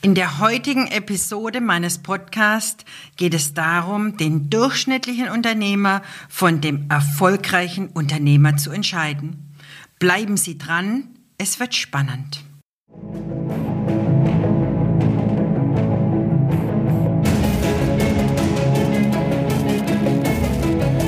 In der heutigen Episode meines Podcasts geht es darum, den durchschnittlichen Unternehmer von dem erfolgreichen Unternehmer zu entscheiden. Bleiben Sie dran, es wird spannend.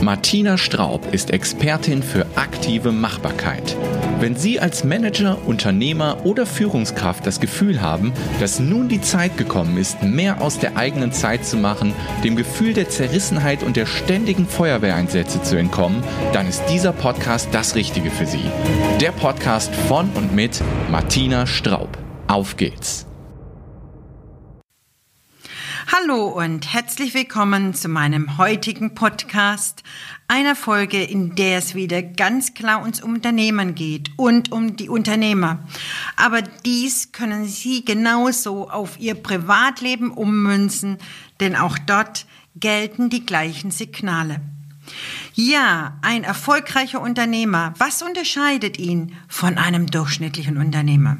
Martina Straub ist Expertin für aktive Machbarkeit. Wenn Sie als Manager, Unternehmer oder Führungskraft das Gefühl haben, dass nun die Zeit gekommen ist, mehr aus der eigenen Zeit zu machen, dem Gefühl der Zerrissenheit und der ständigen Feuerwehreinsätze zu entkommen, dann ist dieser Podcast das Richtige für Sie. Der Podcast von und mit Martina Straub. Auf geht's! Hallo und herzlich willkommen zu meinem heutigen Podcast, einer Folge, in der es wieder ganz klar ums Unternehmen geht und um die Unternehmer. Aber dies können Sie genauso auf Ihr Privatleben ummünzen, denn auch dort gelten die gleichen Signale. Ja, ein erfolgreicher Unternehmer, was unterscheidet ihn von einem durchschnittlichen Unternehmer?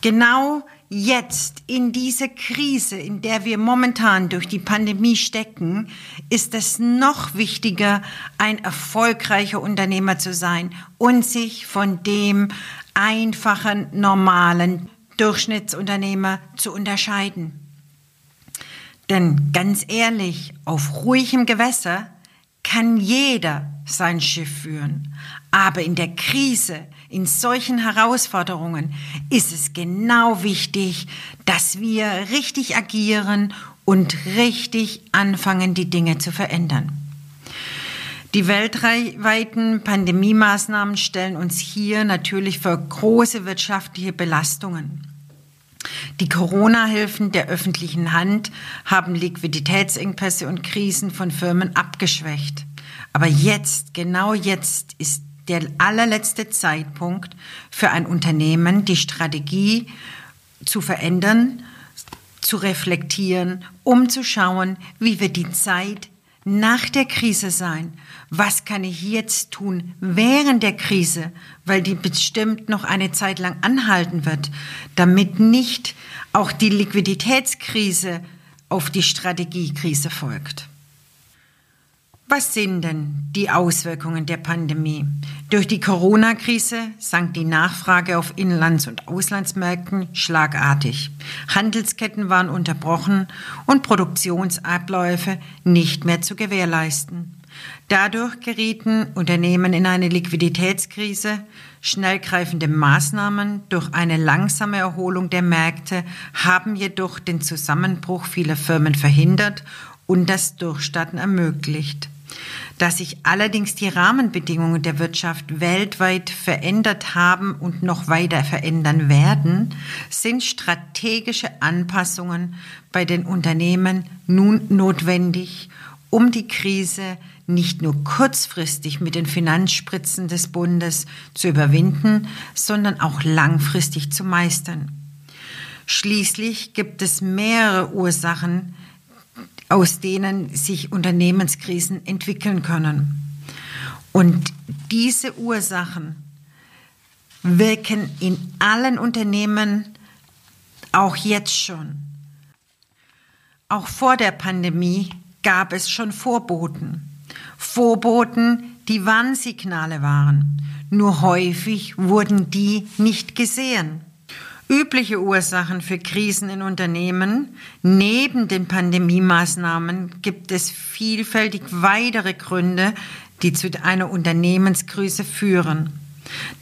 Genau jetzt in dieser Krise, in der wir momentan durch die Pandemie stecken, ist es noch wichtiger, ein erfolgreicher Unternehmer zu sein und sich von dem einfachen, normalen Durchschnittsunternehmer zu unterscheiden. Denn ganz ehrlich, auf ruhigem Gewässer kann jeder sein Schiff führen. Aber in der Krise, in solchen Herausforderungen ist es genau wichtig, dass wir richtig agieren und richtig anfangen, die Dinge zu verändern. Die weltweiten Pandemiemaßnahmen stellen uns hier natürlich für große wirtschaftliche Belastungen. Die Corona-Hilfen der öffentlichen Hand haben Liquiditätsengpässe und Krisen von Firmen abgeschwächt. Aber jetzt, genau jetzt ist der allerletzte Zeitpunkt für ein Unternehmen, die Strategie zu verändern, zu reflektieren, um zu schauen, wie wird die Zeit nach der Krise sein? Was kann ich jetzt tun während der Krise, weil die bestimmt noch eine Zeit lang anhalten wird, damit nicht auch die Liquiditätskrise auf die Strategiekrise folgt? Was sind denn die Auswirkungen der Pandemie? Durch die Corona-Krise sank die Nachfrage auf Inlands- und Auslandsmärkten schlagartig. Handelsketten waren unterbrochen und Produktionsabläufe nicht mehr zu gewährleisten. Dadurch gerieten Unternehmen in eine Liquiditätskrise. Schnellgreifende Maßnahmen durch eine langsame Erholung der Märkte haben jedoch den Zusammenbruch vieler Firmen verhindert und das Durchstarten ermöglicht. Dass sich allerdings die Rahmenbedingungen der Wirtschaft weltweit verändert haben und noch weiter verändern werden, sind strategische Anpassungen bei den Unternehmen nun notwendig, um die Krise nicht nur kurzfristig mit den Finanzspritzen des Bundes zu überwinden, sondern auch langfristig zu meistern. Schließlich gibt es mehrere Ursachen, aus denen sich Unternehmenskrisen entwickeln können. Und diese Ursachen wirken in allen Unternehmen auch jetzt schon. Auch vor der Pandemie gab es schon Vorboten. Vorboten, die Warnsignale waren. Nur häufig wurden die nicht gesehen. Übliche Ursachen für Krisen in Unternehmen. Neben den Pandemiemaßnahmen gibt es vielfältig weitere Gründe, die zu einer Unternehmenskrise führen.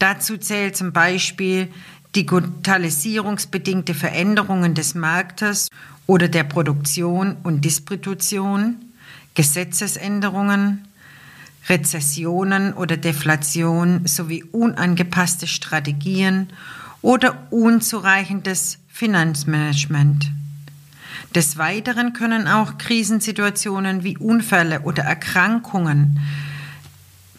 Dazu zählt zum Beispiel digitalisierungsbedingte Veränderungen des Marktes oder der Produktion und Distribution, Gesetzesänderungen, Rezessionen oder Deflation sowie unangepasste Strategien oder unzureichendes Finanzmanagement. Des Weiteren können auch Krisensituationen wie Unfälle oder Erkrankungen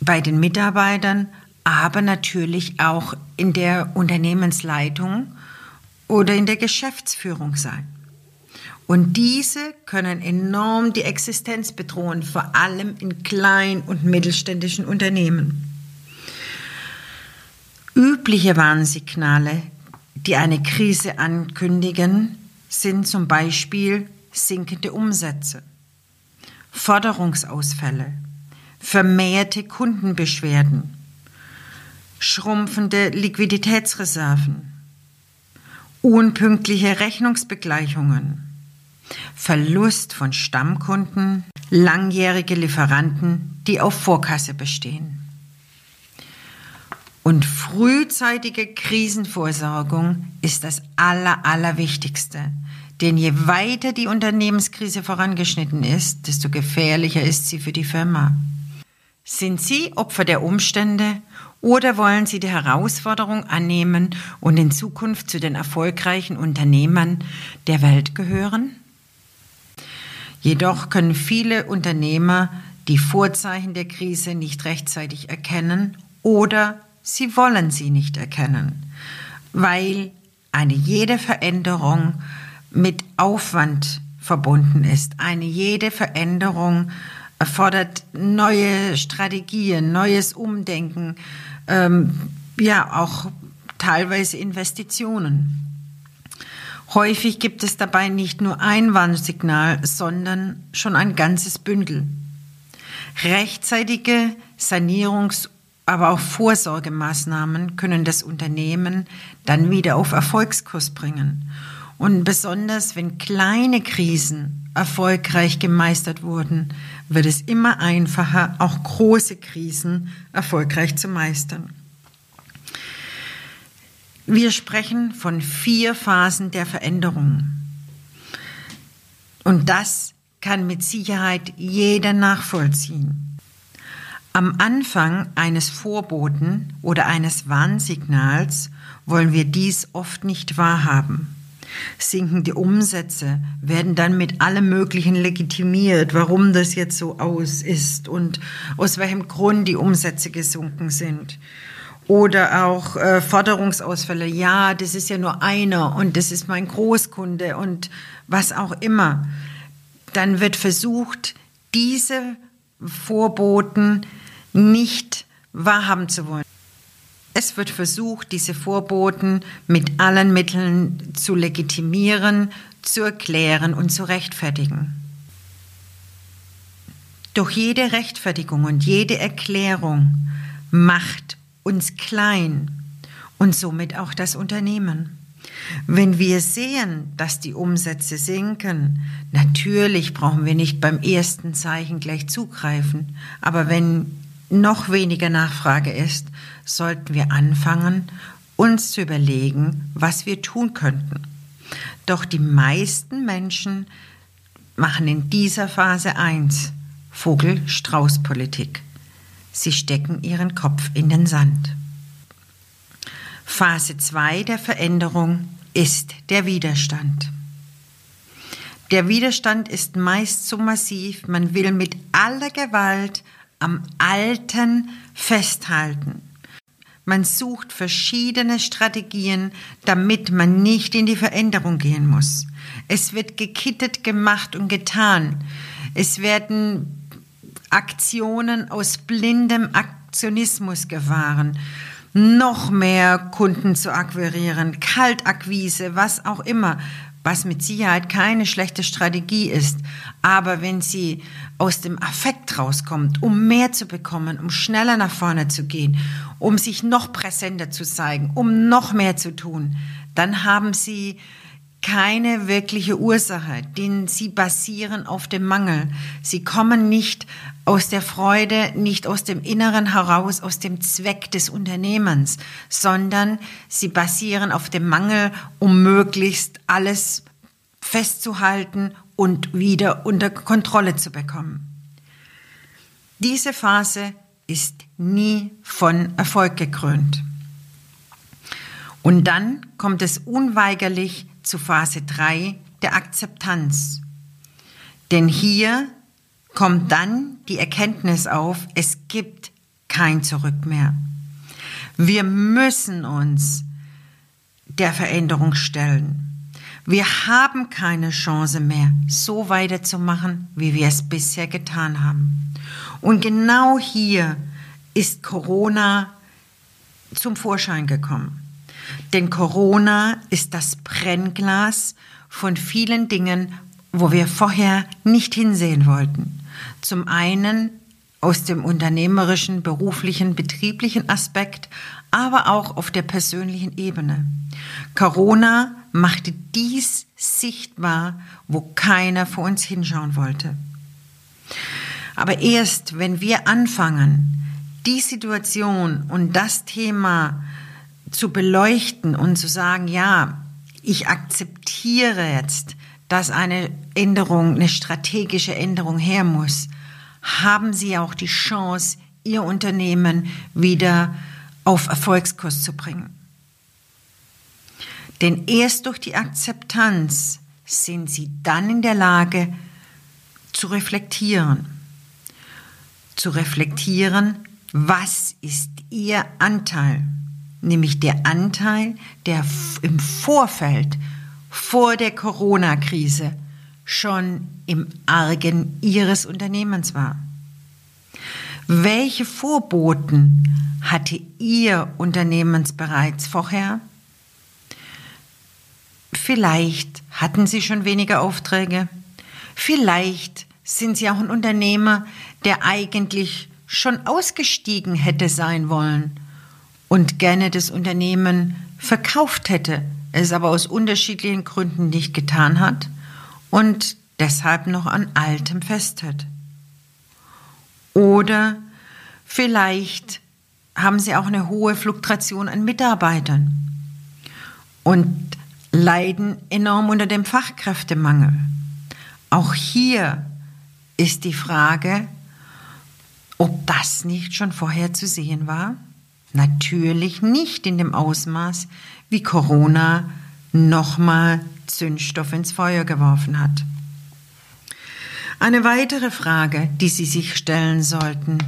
bei den Mitarbeitern, aber natürlich auch in der Unternehmensleitung oder in der Geschäftsführung sein. Und diese können enorm die Existenz bedrohen, vor allem in klein- und mittelständischen Unternehmen. Übliche Warnsignale, die eine Krise ankündigen, sind zum Beispiel sinkende Umsätze, Forderungsausfälle, vermehrte Kundenbeschwerden, schrumpfende Liquiditätsreserven, unpünktliche Rechnungsbegleichungen, Verlust von Stammkunden, langjährige Lieferanten, die auf Vorkasse bestehen. Und frühzeitige Krisenvorsorgung ist das Aller, Allerwichtigste. Denn je weiter die Unternehmenskrise vorangeschnitten ist, desto gefährlicher ist sie für die Firma. Sind Sie Opfer der Umstände oder wollen Sie die Herausforderung annehmen und in Zukunft zu den erfolgreichen Unternehmern der Welt gehören? Jedoch können viele Unternehmer die Vorzeichen der Krise nicht rechtzeitig erkennen oder sie wollen sie nicht erkennen, weil eine jede Veränderung mit Aufwand verbunden ist. Eine jede Veränderung erfordert neue Strategien, neues Umdenken, ähm, ja auch teilweise Investitionen. Häufig gibt es dabei nicht nur ein Warnsignal, sondern schon ein ganzes Bündel. Rechtzeitige Sanierungs- aber auch Vorsorgemaßnahmen können das Unternehmen dann wieder auf Erfolgskurs bringen. Und besonders wenn kleine Krisen erfolgreich gemeistert wurden, wird es immer einfacher, auch große Krisen erfolgreich zu meistern. Wir sprechen von vier Phasen der Veränderung. Und das kann mit Sicherheit jeder nachvollziehen. Am Anfang eines Vorboten oder eines Warnsignals wollen wir dies oft nicht wahrhaben. Sinkende Umsätze werden dann mit allem Möglichen legitimiert, warum das jetzt so aus ist und aus welchem Grund die Umsätze gesunken sind. Oder auch äh, Forderungsausfälle. Ja, das ist ja nur einer und das ist mein Großkunde und was auch immer. Dann wird versucht, diese Vorboten nicht wahrhaben zu wollen. Es wird versucht, diese Vorboten mit allen Mitteln zu legitimieren, zu erklären und zu rechtfertigen. Doch jede Rechtfertigung und jede Erklärung macht uns klein und somit auch das Unternehmen. Wenn wir sehen, dass die Umsätze sinken, natürlich brauchen wir nicht beim ersten Zeichen gleich zugreifen, aber wenn noch weniger Nachfrage ist, sollten wir anfangen, uns zu überlegen, was wir tun könnten. Doch die meisten Menschen machen in dieser Phase eins Vogel-Strauß-Politik. Sie stecken ihren Kopf in den Sand. Phase 2 der Veränderung ist der Widerstand. Der Widerstand ist meist so massiv, man will mit aller Gewalt am Alten festhalten. Man sucht verschiedene Strategien, damit man nicht in die Veränderung gehen muss. Es wird gekittet gemacht und getan. Es werden Aktionen aus blindem Aktionismus gefahren, noch mehr Kunden zu akquirieren, Kaltakquise, was auch immer, was mit Sicherheit keine schlechte Strategie ist. Aber wenn sie aus dem Affekt rauskommt, um mehr zu bekommen, um schneller nach vorne zu gehen, um sich noch präsenter zu zeigen, um noch mehr zu tun, dann haben sie keine wirkliche Ursache, denn sie basieren auf dem Mangel. Sie kommen nicht aus der Freude, nicht aus dem Inneren heraus, aus dem Zweck des Unternehmens, sondern sie basieren auf dem Mangel, um möglichst alles festzuhalten und wieder unter Kontrolle zu bekommen. Diese Phase ist nie von Erfolg gekrönt. Und dann kommt es unweigerlich zu Phase 3 der Akzeptanz. Denn hier kommt dann die Erkenntnis auf, es gibt kein Zurück mehr. Wir müssen uns der Veränderung stellen. Wir haben keine Chance mehr, so weiterzumachen, wie wir es bisher getan haben. Und genau hier ist Corona zum Vorschein gekommen. Denn Corona ist das Brennglas von vielen Dingen, wo wir vorher nicht hinsehen wollten. Zum einen aus dem unternehmerischen, beruflichen, betrieblichen Aspekt, aber auch auf der persönlichen Ebene. Corona machte dies sichtbar, wo keiner vor uns hinschauen wollte. Aber erst wenn wir anfangen, die Situation und das Thema zu beleuchten und zu sagen, ja, ich akzeptiere jetzt, dass eine Änderung, eine strategische Änderung her muss, haben Sie auch die Chance, Ihr Unternehmen wieder auf Erfolgskurs zu bringen. Denn erst durch die Akzeptanz sind Sie dann in der Lage zu reflektieren. Zu reflektieren, was ist Ihr Anteil? Nämlich der Anteil, der im Vorfeld, vor der Corona-Krise, schon im Argen Ihres Unternehmens war. Welche Vorboten hatte Ihr Unternehmens bereits vorher? Vielleicht hatten Sie schon weniger Aufträge. Vielleicht sind Sie auch ein Unternehmer, der eigentlich schon ausgestiegen hätte sein wollen und gerne das Unternehmen verkauft hätte, es aber aus unterschiedlichen Gründen nicht getan hat und deshalb noch an altem festhält. Oder vielleicht haben Sie auch eine hohe Fluktuation an Mitarbeitern und leiden enorm unter dem Fachkräftemangel. Auch hier ist die Frage, ob das nicht schon vorher zu sehen war? Natürlich nicht in dem Ausmaß, wie Corona nochmal Zündstoff ins Feuer geworfen hat. Eine weitere Frage, die Sie sich stellen sollten,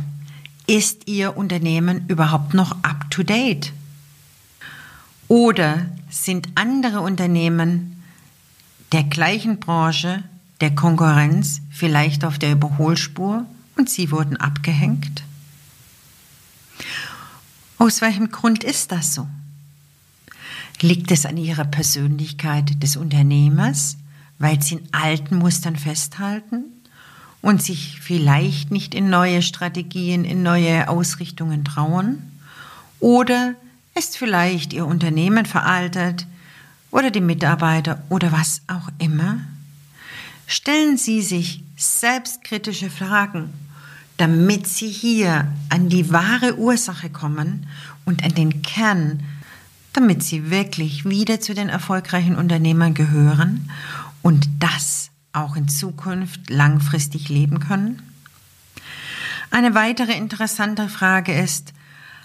ist Ihr Unternehmen überhaupt noch up-to-date? Oder sind andere Unternehmen der gleichen Branche, der Konkurrenz vielleicht auf der Überholspur und Sie wurden abgehängt? Aus welchem Grund ist das so? Liegt es an Ihrer Persönlichkeit des Unternehmers, weil Sie in alten Mustern festhalten und sich vielleicht nicht in neue Strategien, in neue Ausrichtungen trauen? Oder ist vielleicht Ihr Unternehmen veraltet oder die Mitarbeiter oder was auch immer? Stellen Sie sich selbstkritische Fragen, damit Sie hier an die wahre Ursache kommen und an den Kern damit sie wirklich wieder zu den erfolgreichen Unternehmern gehören und das auch in Zukunft langfristig leben können? Eine weitere interessante Frage ist,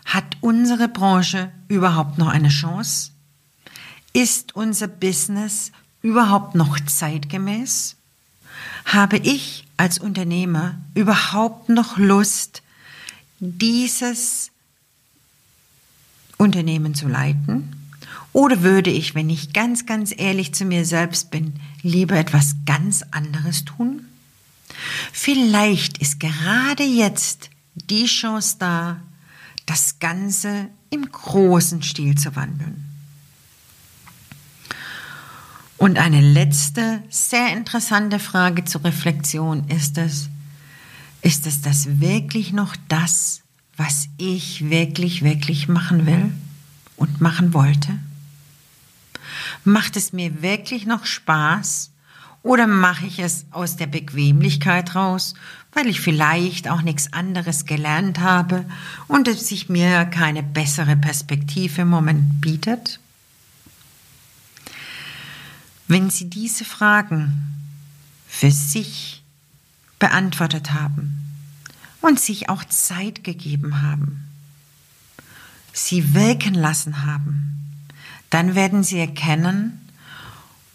hat unsere Branche überhaupt noch eine Chance? Ist unser Business überhaupt noch zeitgemäß? Habe ich als Unternehmer überhaupt noch Lust, dieses Unternehmen zu leiten? Oder würde ich, wenn ich ganz, ganz ehrlich zu mir selbst bin, lieber etwas ganz anderes tun? Vielleicht ist gerade jetzt die Chance da, das Ganze im großen Stil zu wandeln. Und eine letzte, sehr interessante Frage zur Reflexion ist es, ist es das wirklich noch das, was ich wirklich, wirklich machen will und machen wollte? Macht es mir wirklich noch Spaß oder mache ich es aus der Bequemlichkeit raus, weil ich vielleicht auch nichts anderes gelernt habe und es sich mir keine bessere Perspektive im Moment bietet? Wenn Sie diese Fragen für sich beantwortet haben, und sich auch Zeit gegeben haben, sie wirken lassen haben, dann werden sie erkennen,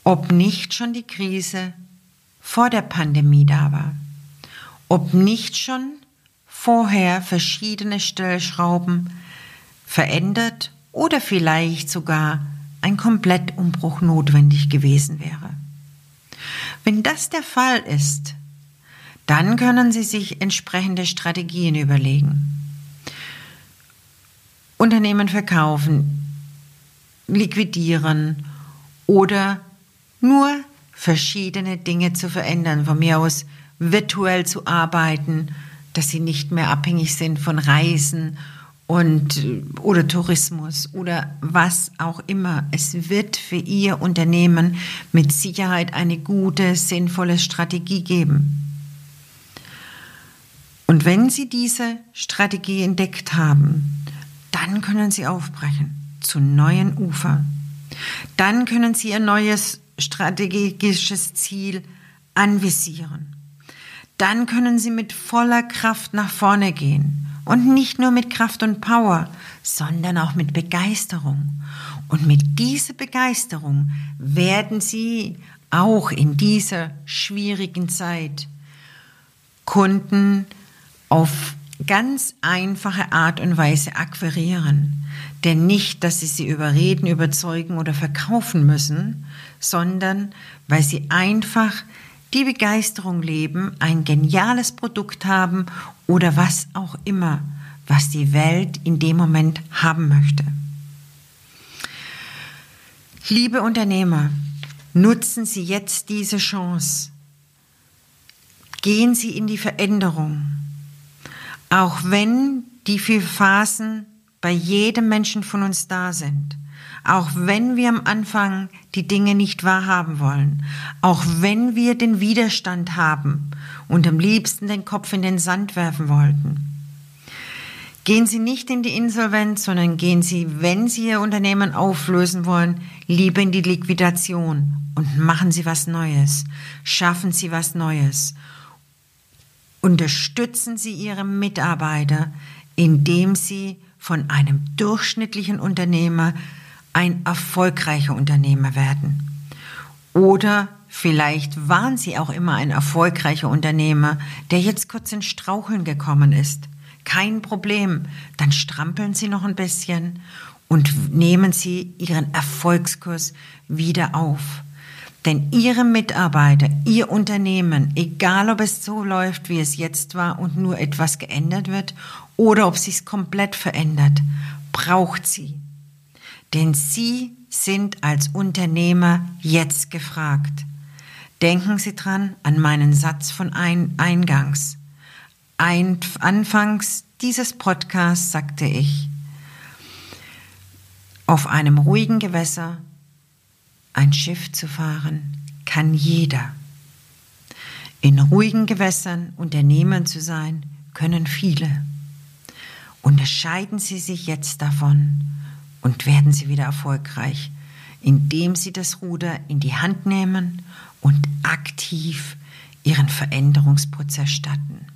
ob nicht schon die Krise vor der Pandemie da war, ob nicht schon vorher verschiedene Stellschrauben verändert oder vielleicht sogar ein Komplettumbruch notwendig gewesen wäre. Wenn das der Fall ist, dann können Sie sich entsprechende Strategien überlegen. Unternehmen verkaufen, liquidieren oder nur verschiedene Dinge zu verändern, von mir aus virtuell zu arbeiten, dass sie nicht mehr abhängig sind von Reisen und oder Tourismus oder was auch immer. Es wird für Ihr Unternehmen mit Sicherheit eine gute, sinnvolle Strategie geben. Und wenn Sie diese Strategie entdeckt haben, dann können Sie aufbrechen zu neuen Ufern. Dann können Sie Ihr neues strategisches Ziel anvisieren. Dann können Sie mit voller Kraft nach vorne gehen. Und nicht nur mit Kraft und Power, sondern auch mit Begeisterung. Und mit dieser Begeisterung werden Sie auch in dieser schwierigen Zeit Kunden auf ganz einfache Art und Weise akquirieren. Denn nicht, dass sie sie überreden, überzeugen oder verkaufen müssen, sondern weil sie einfach die Begeisterung leben, ein geniales Produkt haben oder was auch immer, was die Welt in dem Moment haben möchte. Liebe Unternehmer, nutzen Sie jetzt diese Chance. Gehen Sie in die Veränderung. Auch wenn die vier Phasen bei jedem Menschen von uns da sind. Auch wenn wir am Anfang die Dinge nicht wahrhaben wollen. Auch wenn wir den Widerstand haben und am liebsten den Kopf in den Sand werfen wollten. Gehen Sie nicht in die Insolvenz, sondern gehen Sie, wenn Sie Ihr Unternehmen auflösen wollen, lieber in die Liquidation und machen Sie was Neues. Schaffen Sie was Neues. Unterstützen Sie Ihre Mitarbeiter, indem Sie von einem durchschnittlichen Unternehmer ein erfolgreicher Unternehmer werden. Oder vielleicht waren Sie auch immer ein erfolgreicher Unternehmer, der jetzt kurz in Straucheln gekommen ist. Kein Problem, dann strampeln Sie noch ein bisschen und nehmen Sie Ihren Erfolgskurs wieder auf. Denn Ihre Mitarbeiter, Ihr Unternehmen, egal ob es so läuft, wie es jetzt war und nur etwas geändert wird oder ob sich komplett verändert, braucht sie. Denn Sie sind als Unternehmer jetzt gefragt. Denken Sie dran an meinen Satz von ein Eingangs. Ein, anfangs dieses Podcasts sagte ich, auf einem ruhigen Gewässer ein Schiff zu fahren kann jeder. In ruhigen Gewässern Unternehmer zu sein können viele. Unterscheiden Sie sich jetzt davon und werden Sie wieder erfolgreich, indem Sie das Ruder in die Hand nehmen und aktiv Ihren Veränderungsprozess starten.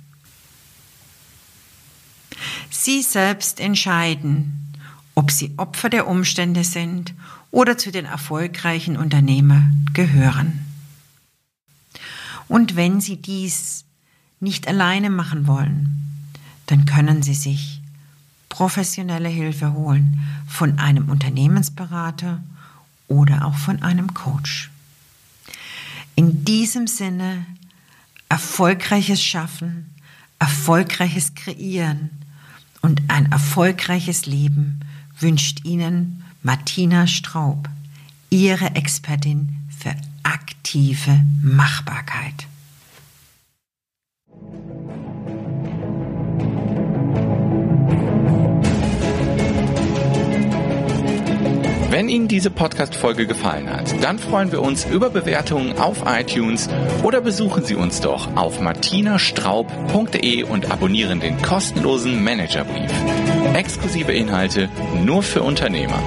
Sie selbst entscheiden, ob Sie Opfer der Umstände sind oder zu den erfolgreichen Unternehmern gehören. Und wenn Sie dies nicht alleine machen wollen, dann können Sie sich professionelle Hilfe holen von einem Unternehmensberater oder auch von einem Coach. In diesem Sinne erfolgreiches Schaffen, erfolgreiches Kreieren und ein erfolgreiches Leben wünscht Ihnen Martina Straub, Ihre Expertin für aktive Machbarkeit. Wenn Ihnen diese Podcast-Folge gefallen hat, dann freuen wir uns über Bewertungen auf iTunes oder besuchen Sie uns doch auf martinastraub.de und abonnieren den kostenlosen Managerbrief. Exklusive Inhalte nur für Unternehmer.